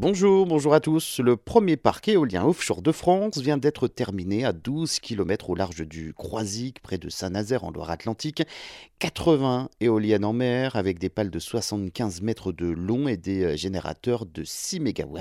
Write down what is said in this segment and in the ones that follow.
Bonjour, bonjour à tous. Le premier parc éolien offshore de France vient d'être terminé à 12 km au large du Croisic, près de Saint-Nazaire en Loire-Atlantique. 80 éoliennes en mer avec des pales de 75 mètres de long et des euh, générateurs de 6 MW.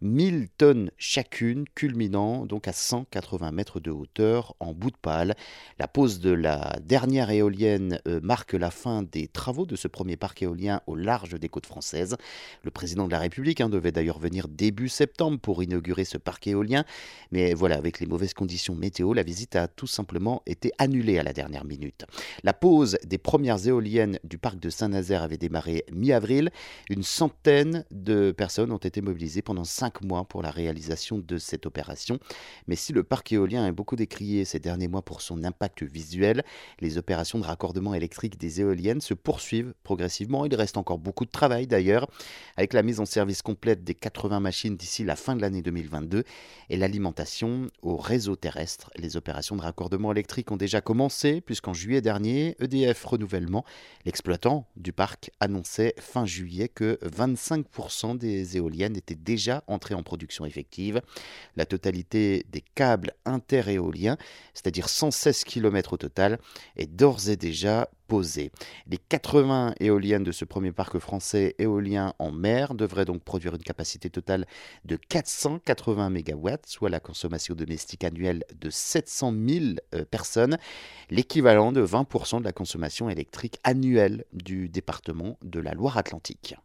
1000 tonnes chacune, culminant donc à 180 mètres de hauteur en bout de pale. La pose de la dernière éolienne euh, marque la fin des travaux de ce premier parc éolien au large des côtes françaises. Le président de la République hein, devait d'ailleurs venir début septembre pour inaugurer ce parc éolien. Mais voilà, avec les mauvaises conditions météo, la visite a tout simplement été annulée à la dernière minute. La pose des premières éoliennes du parc de Saint-Nazaire avait démarré mi-avril. Une centaine de personnes ont été mobilisées pendant cinq mois pour la réalisation de cette opération. Mais si le parc éolien est beaucoup décrié ces derniers mois pour son impact visuel, les opérations de raccordement électrique des éoliennes se poursuivent progressivement. Il reste encore beaucoup de travail d'ailleurs, avec la mise en service complète des 80 machines d'ici la fin de l'année 2022 et l'alimentation au réseau terrestre. Les opérations de raccordement électrique ont déjà commencé puisqu'en juillet dernier, EDF Renouvellement, l'exploitant du parc, annonçait fin juillet que 25% des éoliennes étaient déjà entrées en production effective. La totalité des câbles interéoliens, c'est-à-dire 116 km au total, est d'ores et déjà les 80 éoliennes de ce premier parc français éolien en mer devraient donc produire une capacité totale de 480 MW, soit la consommation domestique annuelle de 700 000 euh, personnes, l'équivalent de 20% de la consommation électrique annuelle du département de la Loire-Atlantique.